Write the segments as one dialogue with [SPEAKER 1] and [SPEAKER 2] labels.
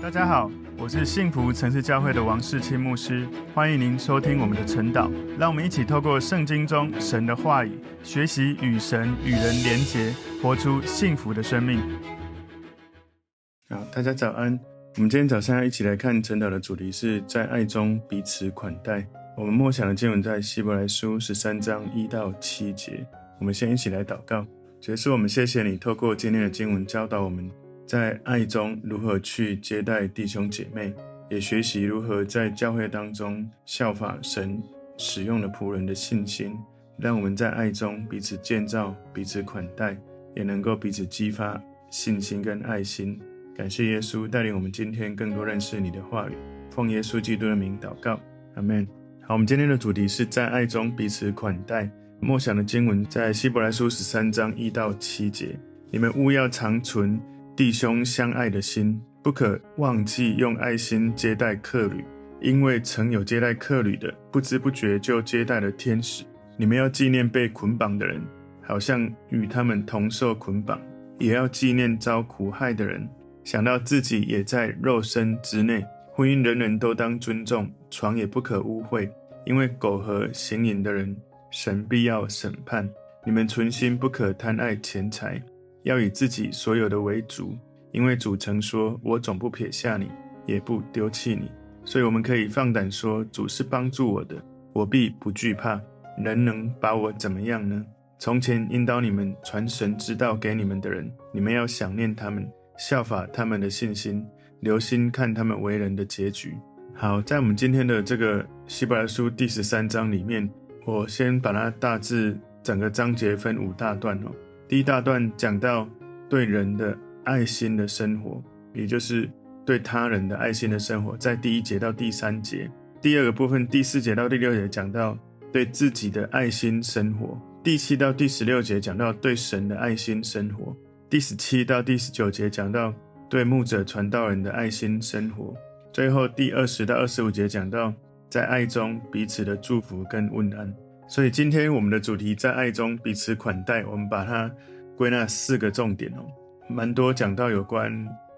[SPEAKER 1] 大家好，我是幸福城市教会的王世清牧师，欢迎您收听我们的晨祷。让我们一起透过圣经中神的话语，学习与神与人连结，活出幸福的生命。好，大家早安。我们今天早上要一起来看晨祷的主题是在爱中彼此款待。我们默想的经文在希伯来书十三章一到七节。我们先一起来祷告。主耶稣，我们谢谢你透过今天的经文教导我们。在爱中如何去接待弟兄姐妹，也学习如何在教会当中效法神使用的仆人的信心，让我们在爱中彼此建造、彼此款待，也能够彼此激发信心跟爱心。感谢耶稣带领我们今天更多认识你的话语，奉耶稣基督的名祷告，阿门。好，我们今天的主题是在爱中彼此款待。默想的经文在希伯来书十三章一到七节，你们务要常存。弟兄相爱的心，不可忘记用爱心接待客旅，因为曾有接待客旅的，不知不觉就接待了天使。你们要纪念被捆绑的人，好像与他们同受捆绑；也要纪念遭苦害的人，想到自己也在肉身之内。婚姻人人都当尊重，床也不可污秽，因为苟合行淫的人，神必要审判。你们存心不可贪爱钱财。要以自己所有的为主，因为主曾说：“我总不撇下你，也不丢弃你。”所以我们可以放胆说：“主是帮助我的，我必不惧怕。人能把我怎么样呢？”从前引导你们传神之道给你们的人，你们要想念他们，效法他们的信心，留心看他们为人的结局。好，在我们今天的这个希伯来书第十三章里面，我先把它大致整个章节分五大段哦。第一大段讲到对人的爱心的生活，也就是对他人的爱心的生活，在第一节到第三节。第二个部分，第四节到第六节讲到对自己的爱心生活。第七到第十六节讲到对神的爱心生活。第十七到第十九节讲到对牧者传道人的爱心生活。最后第二十到二十五节讲到在爱中彼此的祝福跟问安。所以今天我们的主题在爱中彼此款待，我们把它归纳四个重点哦，蛮多讲到有关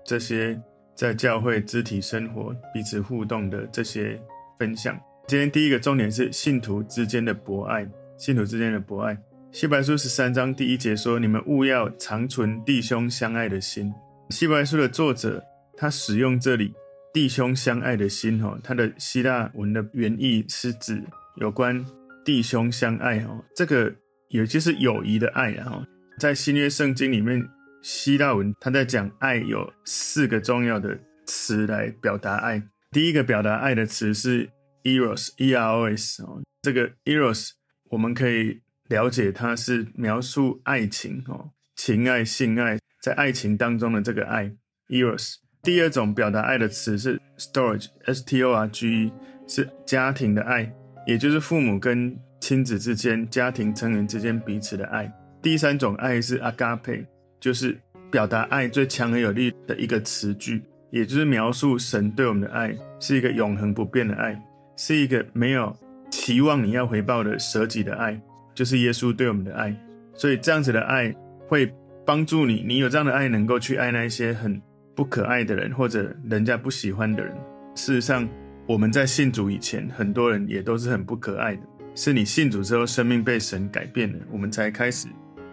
[SPEAKER 1] 这些在教会肢体生活彼此互动的这些分享。今天第一个重点是信徒之间的博爱，信徒之间的博爱。希伯来书十三章第一节说：“你们务要常存弟兄相爱的心。”希伯来书的作者他使用这里“弟兄相爱的心”哦，他的希腊文的原意是指有关。弟兄相爱哦，这个也就是友谊的爱啊。在新约圣经里面，希腊文他在讲爱有四个重要的词来表达爱。第一个表达爱的词是 eros，e-r-o-s 哦。这个 eros 我们可以了解它是描述爱情哦，情爱、性爱，在爱情当中的这个爱 eros。第二种表达爱的词是 storage，s t o r g e，是家庭的爱。也就是父母跟亲子之间、家庭成员之间彼此的爱。第三种爱是 agape，就是表达爱最强而有力的一个词句，也就是描述神对我们的爱是一个永恒不变的爱，是一个没有期望你要回报的舍己的爱，就是耶稣对我们的爱。所以这样子的爱会帮助你，你有这样的爱能够去爱那些很不可爱的人或者人家不喜欢的人。事实上。我们在信主以前，很多人也都是很不可爱的。是你信主之后，生命被神改变了，我们才开始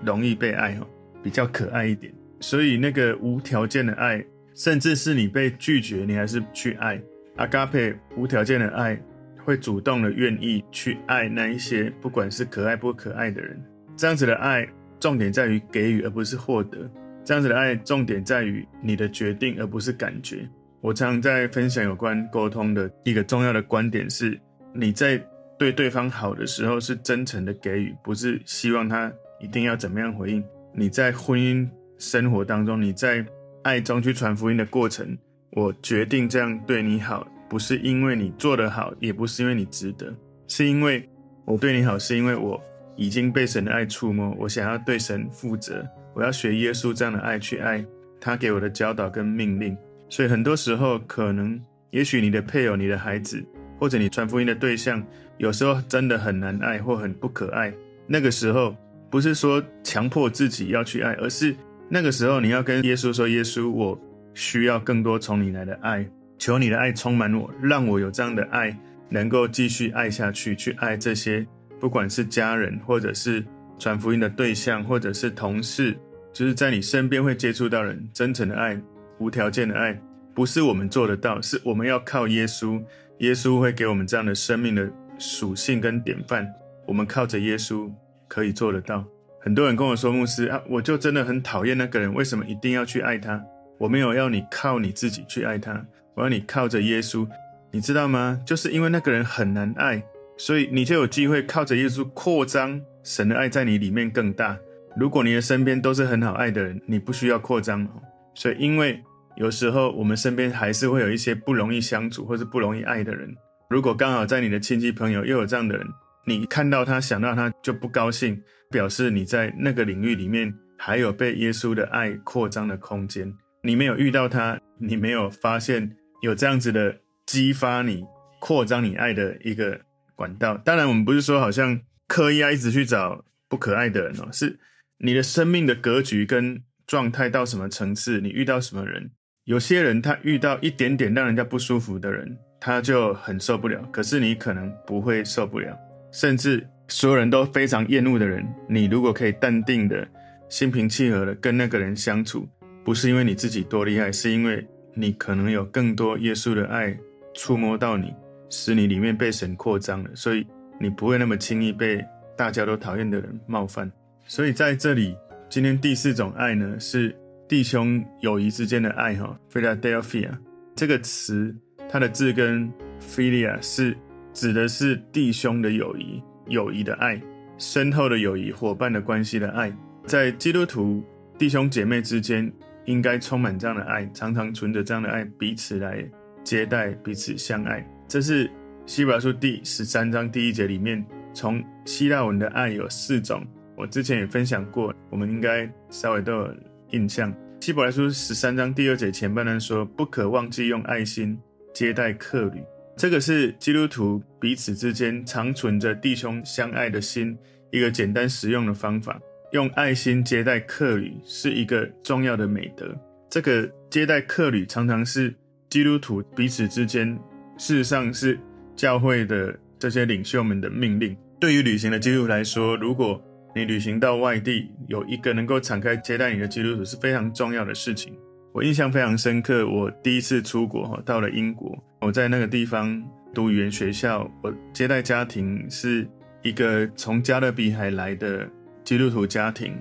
[SPEAKER 1] 容易被爱，比较可爱一点。所以那个无条件的爱，甚至是你被拒绝，你还是去爱。阿嘎佩无条件的爱，会主动的愿意去爱那一些不管是可爱不可爱的人。这样子的爱，重点在于给予，而不是获得。这样子的爱，重点在于你的决定，而不是感觉。我常常在分享有关沟通的一个重要的观点是：你在对对方好的时候是真诚的给予，不是希望他一定要怎么样回应。你在婚姻生活当中，你在爱中去传福音的过程，我决定这样对你好，不是因为你做得好，也不是因为你值得，是因为我对你好，是因为我已经被神的爱触摸，我想要对神负责，我要学耶稣这样的爱去爱他给我的教导跟命令。所以很多时候，可能也许你的配偶、你的孩子，或者你传福音的对象，有时候真的很难爱或很不可爱。那个时候，不是说强迫自己要去爱，而是那个时候你要跟耶稣说：“耶稣，我需要更多从你来的爱，求你的爱充满我，让我有这样的爱，能够继续爱下去，去爱这些不管是家人，或者是传福音的对象，或者是同事，就是在你身边会接触到人，真诚的爱，无条件的爱，不是我们做得到，是我们要靠耶稣，耶稣会给我们这样的生命的属性跟典范，我们靠着耶稣可以做得到。很多人跟我说，牧师啊，我就真的很讨厌那个人，为什么一定要去爱他？我没有要你靠你自己去爱他，我要你靠着耶稣，你知道吗？就是因为那个人很难爱，所以你就有机会靠着耶稣扩张神的爱在你里面更大。如果你的身边都是很好爱的人，你不需要扩张。所以，因为有时候我们身边还是会有一些不容易相处或是不容易爱的人。如果刚好在你的亲戚朋友又有这样的人，你看到他想到他就不高兴，表示你在那个领域里面还有被耶稣的爱扩张的空间。你没有遇到他，你没有发现有这样子的激发你扩张你爱的一个管道。当然，我们不是说好像刻意要一直去找不可爱的人哦，是你的生命的格局跟状态到什么层次，你遇到什么人。有些人他遇到一点点让人家不舒服的人，他就很受不了。可是你可能不会受不了，甚至所有人都非常厌恶的人，你如果可以淡定的心平气和的跟那个人相处。不是因为你自己多厉害，是因为你可能有更多耶稣的爱触摸到你，使你里面被神扩张了，所以你不会那么轻易被大家都讨厌的人冒犯。所以在这里，今天第四种爱呢，是弟兄友谊之间的爱哈，Philadelphia 这个词，它的字根 Philia 是指的是弟兄的友谊，友谊的爱，深厚的友谊，伙伴的关系的爱，在基督徒弟兄姐妹之间。应该充满这样的爱，常常存着这样的爱，彼此来接待，彼此相爱。这是希伯来书第十三章第一节里面，从希腊文的爱有四种。我之前也分享过，我们应该稍微都有印象。希伯来书十三章第二节前半段说：“不可忘记用爱心接待客旅。”这个是基督徒彼此之间常存着弟兄相爱的心，一个简单实用的方法。用爱心接待客旅是一个重要的美德。这个接待客旅常常是基督徒彼此之间，事实上是教会的这些领袖们的命令。对于旅行的基督徒来说，如果你旅行到外地，有一个能够敞开接待你的基督徒是非常重要的事情。我印象非常深刻，我第一次出国哈到了英国，我在那个地方读语言学校，我接待家庭是一个从加勒比海来的。基督徒家庭，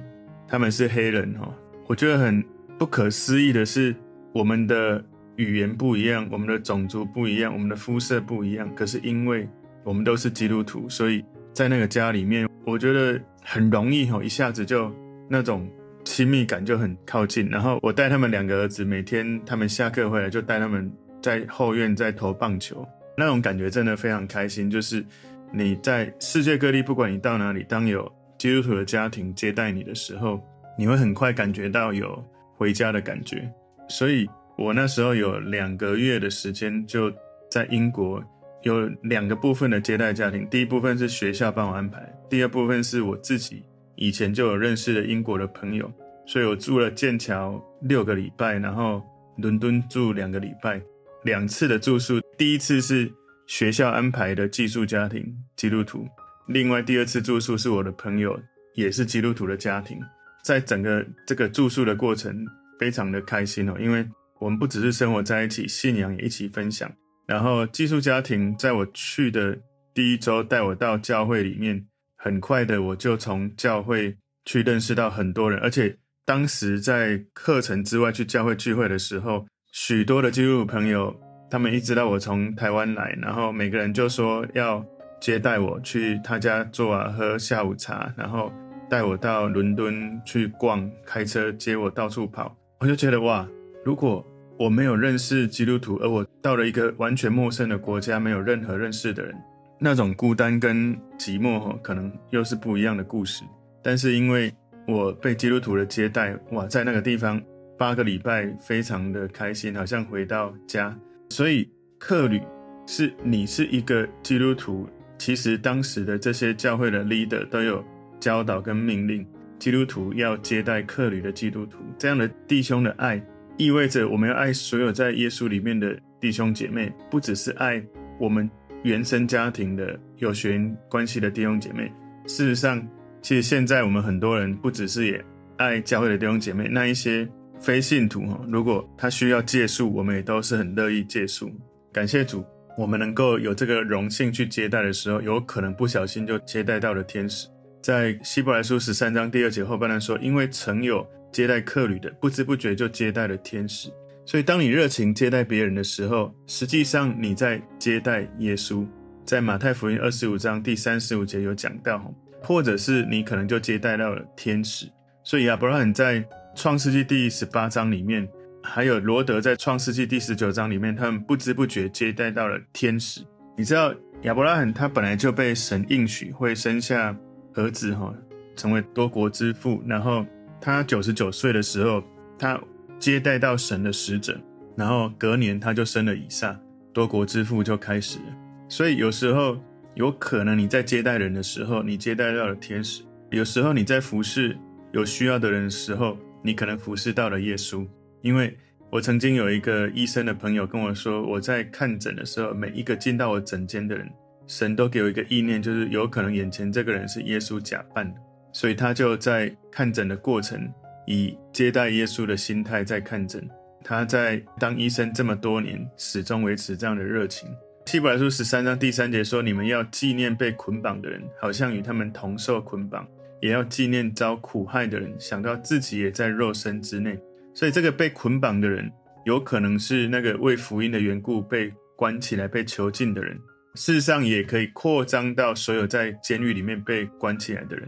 [SPEAKER 1] 他们是黑人哈，我觉得很不可思议的是，我们的语言不一样，我们的种族不一样，我们的肤色不一样，可是因为我们都是基督徒，所以在那个家里面，我觉得很容易哈，一下子就那种亲密感就很靠近。然后我带他们两个儿子，每天他们下课回来就带他们在后院在投棒球，那种感觉真的非常开心。就是你在世界各地，不管你到哪里，当有基督徒的家庭接待你的时候，你会很快感觉到有回家的感觉。所以我那时候有两个月的时间，就在英国有两个部分的接待家庭。第一部分是学校帮我安排，第二部分是我自己以前就有认识的英国的朋友。所以我住了剑桥六个礼拜，然后伦敦住两个礼拜，两次的住宿。第一次是学校安排的寄宿家庭，基督徒。另外，第二次住宿是我的朋友，也是基督徒的家庭。在整个这个住宿的过程，非常的开心哦，因为我们不只是生活在一起，信仰也一起分享。然后寄宿家庭在我去的第一周带我到教会里面，很快的我就从教会去认识到很多人，而且当时在课程之外去教会聚会的时候，许多的基督徒朋友，他们一知道我从台湾来，然后每个人就说要。接待我去他家坐啊，喝下午茶，然后带我到伦敦去逛，开车接我到处跑。我就觉得哇，如果我没有认识基督徒，而我到了一个完全陌生的国家，没有任何认识的人，那种孤单跟寂寞，可能又是不一样的故事。但是因为我被基督徒的接待，哇，在那个地方八个礼拜，非常的开心，好像回到家。所以客旅是你是一个基督徒。其实当时的这些教会的 leader 都有教导跟命令，基督徒要接待客旅的基督徒，这样的弟兄的爱意味着我们要爱所有在耶稣里面的弟兄姐妹，不只是爱我们原生家庭的有血缘关系的弟兄姐妹。事实上，其实现在我们很多人不只是也爱教会的弟兄姐妹，那一些非信徒哈，如果他需要借宿，我们也都是很乐意借宿。感谢主，我们能够有这个荣幸去接待的时候，有可能不小心就接待到了天使。在希伯来书十三章第二节后半段说，因为曾有接待客旅的，不知不觉就接待了天使。所以，当你热情接待别人的时候，实际上你在接待耶稣。在马太福音二十五章第三十五节有讲到，或者是你可能就接待到了天使。所以亚伯拉罕在创世纪第十八章里面，还有罗德在创世纪第十九章里面，他们不知不觉接待到了天使。你知道亚伯拉罕他本来就被神应许会生下。儿子哈，成为多国之父，然后他九十九岁的时候，他接待到神的使者，然后隔年他就生了以撒，多国之父就开始了。所以有时候有可能你在接待人的时候，你接待到了天使；有时候你在服侍有需要的人的时候，你可能服侍到了耶稣。因为我曾经有一个医生的朋友跟我说，我在看诊的时候，每一个进到我诊间的人。神都给我一个意念，就是有可能眼前这个人是耶稣假扮的，所以他就在看诊的过程，以接待耶稣的心态在看诊。他在当医生这么多年，始终维持这样的热情。希伯来书十三章第三节说：“你们要纪念被捆绑的人，好像与他们同受捆绑；也要纪念遭苦害的人，想到自己也在肉身之内。”所以，这个被捆绑的人，有可能是那个为福音的缘故被关起来、被囚禁的人。事实上，也可以扩张到所有在监狱里面被关起来的人。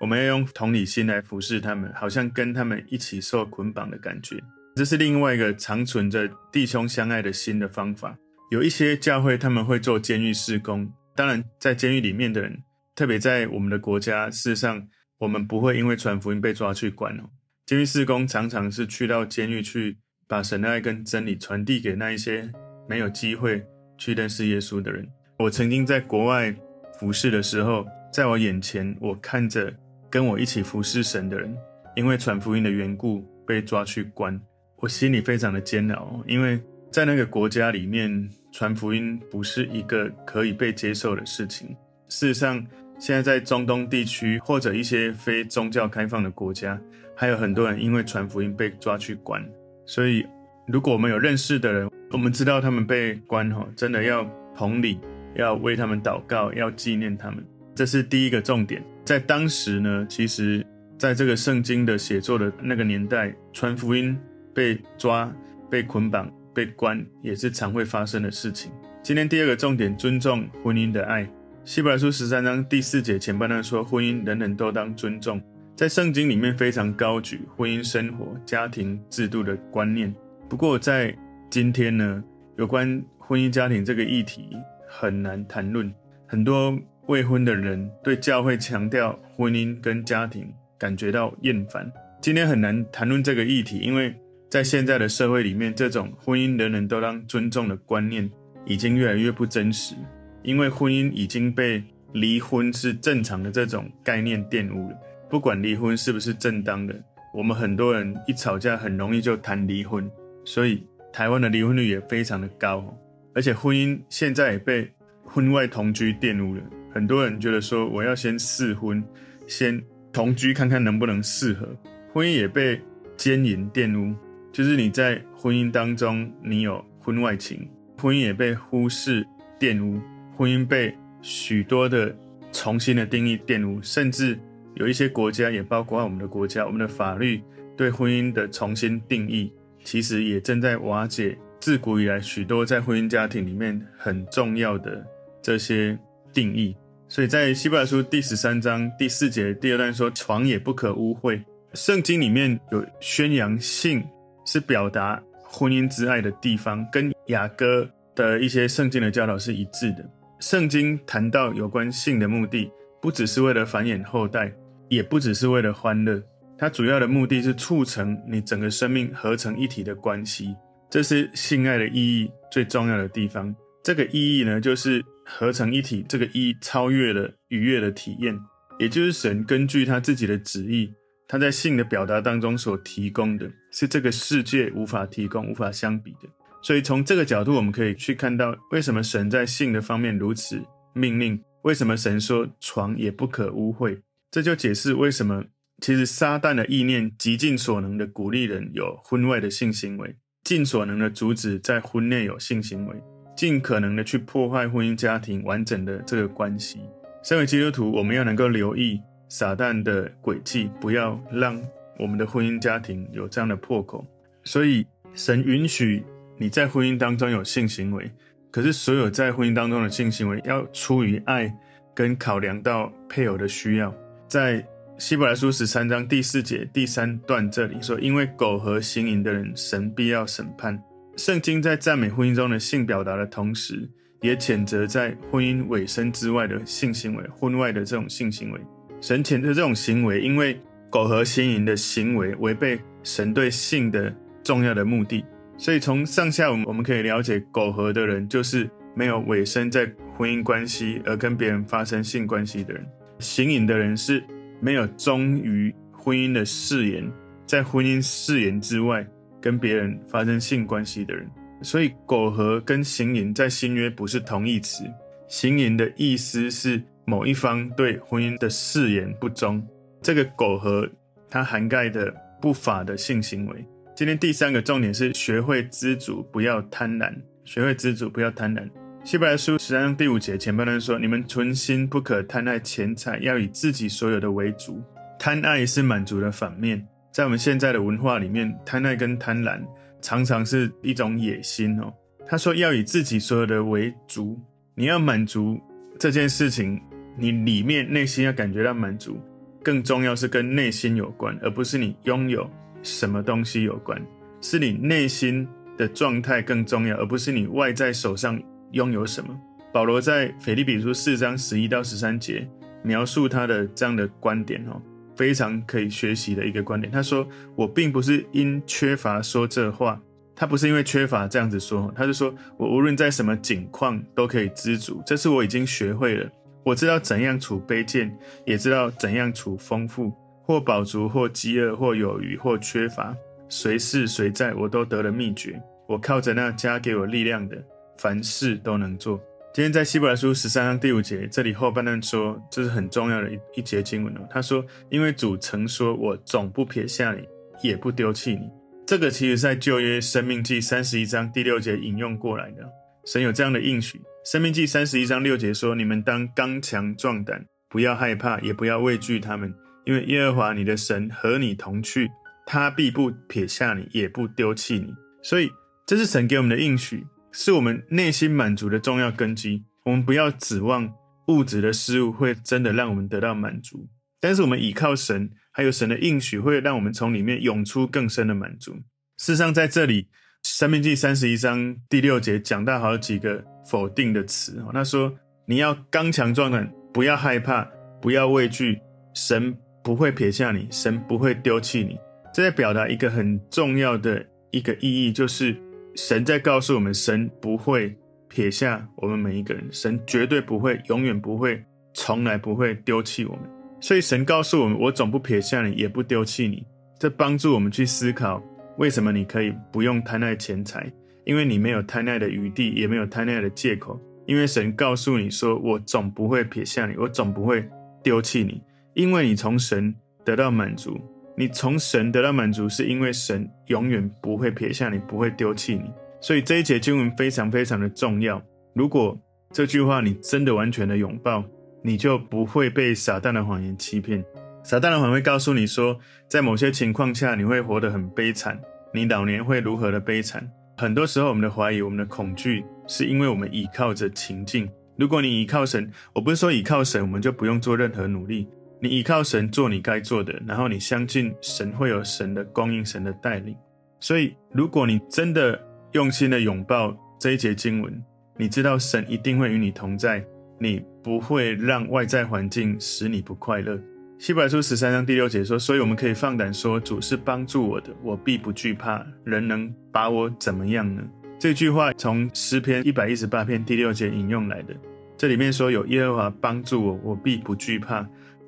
[SPEAKER 1] 我们要用同理心来服侍他们，好像跟他们一起受捆绑的感觉。这是另外一个长存着弟兄相爱的心的方法。有一些教会他们会做监狱事工，当然在监狱里面的人，特别在我们的国家，事实上我们不会因为传福音被抓去关哦。监狱事工常常是去到监狱去，把神的爱跟真理传递给那一些没有机会去认识耶稣的人。我曾经在国外服侍的时候，在我眼前，我看着跟我一起服侍神的人，因为传福音的缘故被抓去关，我心里非常的煎熬。因为在那个国家里面，传福音不是一个可以被接受的事情。事实上，现在在中东地区或者一些非宗教开放的国家，还有很多人因为传福音被抓去关。所以，如果我们有认识的人，我们知道他们被关，哈，真的要同理。要为他们祷告，要纪念他们，这是第一个重点。在当时呢，其实在这个圣经的写作的那个年代，传福音被抓、被捆绑、被关，也是常会发生的事情。今天第二个重点，尊重婚姻的爱。希伯来书十三章第四节前半段说，婚姻人人都当尊重，在圣经里面非常高举婚姻生活、家庭制度的观念。不过在今天呢，有关婚姻家庭这个议题。很难谈论，很多未婚的人对教会强调婚姻跟家庭感觉到厌烦。今天很难谈论这个议题，因为在现在的社会里面，这种婚姻人人都当尊重的观念已经越来越不真实。因为婚姻已经被离婚是正常的这种概念玷污了。不管离婚是不是正当的，我们很多人一吵架很容易就谈离婚，所以台湾的离婚率也非常的高。而且婚姻现在也被婚外同居玷污了。很多人觉得说，我要先试婚，先同居看看能不能适合。婚姻也被奸淫玷污，就是你在婚姻当中你有婚外情，婚姻也被忽视玷污，婚姻被许多的重新的定义玷污，甚至有一些国家也包括我们的国家，我们的法律对婚姻的重新定义，其实也正在瓦解。自古以来，许多在婚姻家庭里面很重要的这些定义，所以在希伯来书第十三章第四节第二段说：“床也不可污秽。”圣经里面有宣扬性是表达婚姻之爱的地方，跟雅歌的一些圣经的教导是一致的。圣经谈到有关性的目的，不只是为了繁衍后代，也不只是为了欢乐，它主要的目的是促成你整个生命合成一体的关系。这是性爱的意义最重要的地方。这个意义呢，就是合成一体。这个一超越了愉悦的体验，也就是神根据他自己的旨意，他在性的表达当中所提供的。是这个世界无法提供、无法相比的。所以从这个角度，我们可以去看到为什么神在性的方面如此命令，为什么神说床也不可污秽，这就解释为什么其实撒旦的意念极尽所能的鼓励人有婚外的性行为，尽所能的阻止在婚内有性行为，尽可能的去破坏婚姻家庭完整的这个关系。身为基督徒，我们要能够留意撒旦的诡计，不要让我们的婚姻家庭有这样的破口。所以神允许。你在婚姻当中有性行为，可是所有在婚姻当中的性行为要出于爱，跟考量到配偶的需要。在希伯来书十三章第四节第三段这里说：“因为苟合行淫的人，神必要审判。”圣经在赞美婚姻中的性表达的同时，也谴责在婚姻尾声之外的性行为、婚外的这种性行为。神谴责这种行为，因为苟合行淫的行为违背神对性的重要的目的。所以从上下文我们可以了解，苟合的人就是没有委身在婚姻关系而跟别人发生性关系的人；行淫的人是没有忠于婚姻的誓言，在婚姻誓言之外跟别人发生性关系的人。所以苟合跟行淫在新约不是同义词，行淫的意思是某一方对婚姻的誓言不忠，这个苟合它涵盖的不法的性行为。今天第三个重点是学会知足，不要贪婪。学会知足，不要贪婪。希伯来书十三章第五节前半段说：“你们存心不可贪爱钱财，要以自己所有的为主。”贪爱是满足的反面。在我们现在的文化里面，贪爱跟贪婪常常是一种野心哦。他说：“要以自己所有的为主。”你要满足这件事情，你里面内心要感觉到满足，更重要是跟内心有关，而不是你拥有。什么东西有关？是你内心的状态更重要，而不是你外在手上拥有什么。保罗在腓立比书四章十一到十三节描述他的这样的观点哦，非常可以学习的一个观点。他说：“我并不是因缺乏说这话，他不是因为缺乏这样子说，他是说我无论在什么境况都可以知足，这是我已经学会了。我知道怎样处卑贱，也知道怎样处丰富。”或饱足，或饥饿，或有余，或缺乏，随是随在，我都得了秘诀。我靠着那加给我力量的，凡事都能做。今天在希伯来书十三章第五节，这里后半段说，这是很重要的一一节经文哦。他说：“因为主曾说，我总不撇下你，也不丢弃你。”这个其实在旧约生命记三十一章第六节引用过来的。神有这样的应许。生命记三十一章六节说：“你们当刚强壮胆，不要害怕，也不要畏惧他们。”因为耶和华你的神和你同去，他必不撇下你，也不丢弃你。所以这是神给我们的应许，是我们内心满足的重要根基。我们不要指望物质的事物会真的让我们得到满足，但是我们倚靠神，还有神的应许，会让我们从里面涌出更深的满足。事实上，在这里，申命记三十一章第六节讲到好几个否定的词。他说：“你要刚强壮胆，不要害怕，不要畏惧，神。”不会撇下你，神不会丢弃你。这在表达一个很重要的一个意义，就是神在告诉我们，神不会撇下我们每一个人，神绝对不会，永远不会，从来不会丢弃我们。所以神告诉我们，我总不撇下你，也不丢弃你。这帮助我们去思考，为什么你可以不用贪爱钱财，因为你没有贪爱的余地，也没有贪爱的借口。因为神告诉你说，我总不会撇下你，我总不会丢弃你。因为你从神得到满足，你从神得到满足，是因为神永远不会撇下你，不会丢弃你。所以这一节经文非常非常的重要。如果这句话你真的完全的拥抱，你就不会被撒旦的谎言欺骗。撒旦的谎言会告诉你说，在某些情况下你会活得很悲惨，你老年会如何的悲惨。很多时候我们的怀疑、我们的恐惧，是因为我们倚靠着情境。如果你倚靠神，我不是说倚靠神，我们就不用做任何努力。你依靠神做你该做的，然后你相信神会有神的供应、神的带领。所以，如果你真的用心的拥抱这一节经文，你知道神一定会与你同在，你不会让外在环境使你不快乐。希伯来书十三章第六节说：“所以我们可以放胆说，主是帮助我的，我必不惧怕。人能把我怎么样呢？”这句话从诗篇一百一十八篇第六节引用来的。这里面说：“有耶和华帮助我，我必不惧怕。”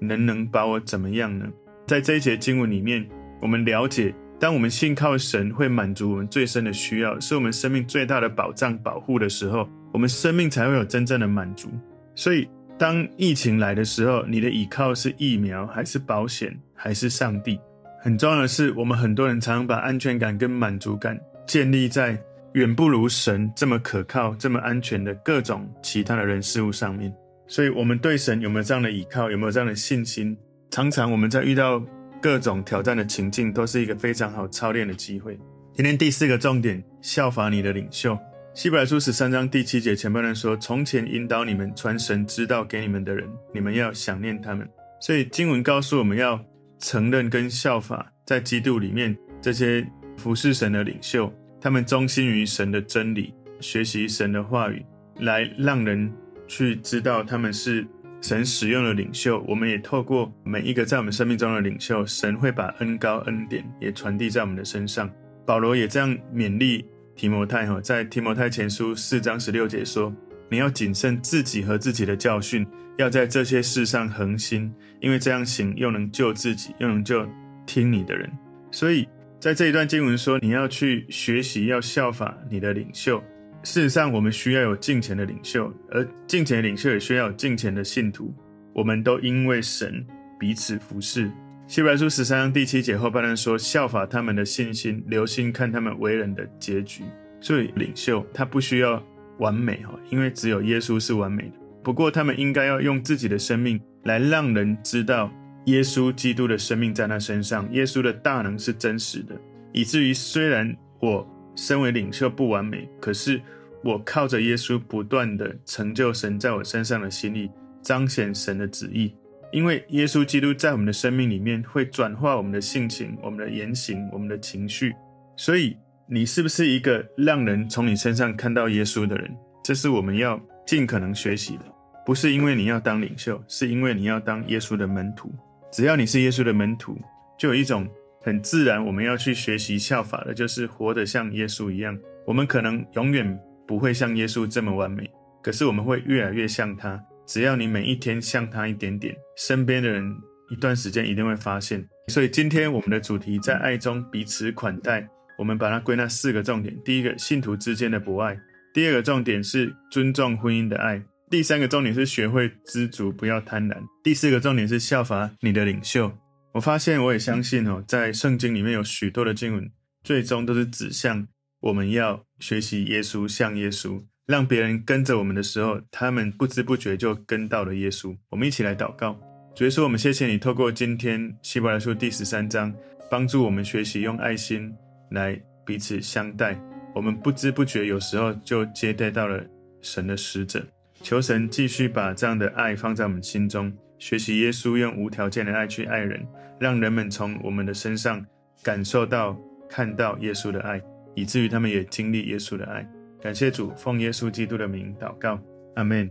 [SPEAKER 1] 人能把我怎么样呢？在这一节经文里面，我们了解当我们信靠神会满足我们最深的需要，是我们生命最大的保障保护的时候，我们生命才会有真正的满足。所以，当疫情来的时候，你的依靠是疫苗，还是保险，还是上帝？很重要的是，我们很多人常常把安全感跟满足感建立在远不如神这么可靠、这么安全的各种其他的人事物上面。所以，我们对神有没有这样的依靠，有没有这样的信心？常常我们在遇到各种挑战的情境，都是一个非常好操练的机会。今天第四个重点，效法你的领袖。希伯来书十三章第七节前半段说：“从前引导你们、传神之道给你们的人，你们要想念他们。”所以经文告诉我们要承认跟效法在基督里面这些服侍神的领袖，他们忠心于神的真理，学习神的话语，来让人去知道他们是。神使用的领袖，我们也透过每一个在我们生命中的领袖，神会把恩高恩典也传递在我们的身上。保罗也这样勉励提摩太哈，在提摩太前书四章十六节说：“你要谨慎自己和自己的教训，要在这些事上恒心，因为这样行又能救自己，又能救听你的人。”所以在这一段经文说，你要去学习，要效法你的领袖。事实上，我们需要有敬虔的领袖，而敬虔的领袖也需要有敬虔的信徒。我们都因为神彼此服侍。希伯来书十三章第七节后半段说：“效法他们的信心，留心看他们为人的结局。”所以，领袖他不需要完美哈，因为只有耶稣是完美的。不过，他们应该要用自己的生命来让人知道耶稣基督的生命在他身上，耶稣的大能是真实的，以至于虽然我。身为领袖不完美，可是我靠着耶稣不断地成就神在我身上的心意，彰显神的旨意。因为耶稣基督在我们的生命里面会转化我们的性情、我们的言行、我们的情绪。所以，你是不是一个让人从你身上看到耶稣的人？这是我们要尽可能学习的。不是因为你要当领袖，是因为你要当耶稣的门徒。只要你是耶稣的门徒，就有一种。很自然，我们要去学习效法的，就是活得像耶稣一样。我们可能永远不会像耶稣这么完美，可是我们会越来越像他。只要你每一天像他一点点，身边的人一段时间一定会发现。所以今天我们的主题在爱中彼此款待，我们把它归纳四个重点：第一个，信徒之间的博爱；第二个重点是尊重婚姻的爱；第三个重点是学会知足，不要贪婪；第四个重点是效法你的领袖。我发现，我也相信哦，在圣经里面有许多的经文，最终都是指向我们要学习耶稣，像耶稣，让别人跟着我们的时候，他们不知不觉就跟到了耶稣。我们一起来祷告，主耶稣，我们谢谢你，透过今天希伯来书第十三章，帮助我们学习用爱心来彼此相待。我们不知不觉有时候就接待到了神的使者，求神继续把这样的爱放在我们心中。学习耶稣用无条件的爱去爱人，让人们从我们的身上感受到、看到耶稣的爱，以至于他们也经历耶稣的爱。感谢主，奉耶稣基督的名祷告，阿门。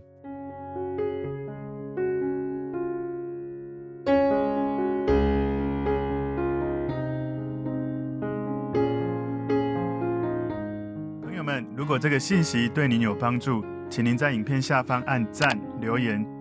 [SPEAKER 1] 朋友们，如果这个信息对您有帮助，请您在影片下方按赞、留言。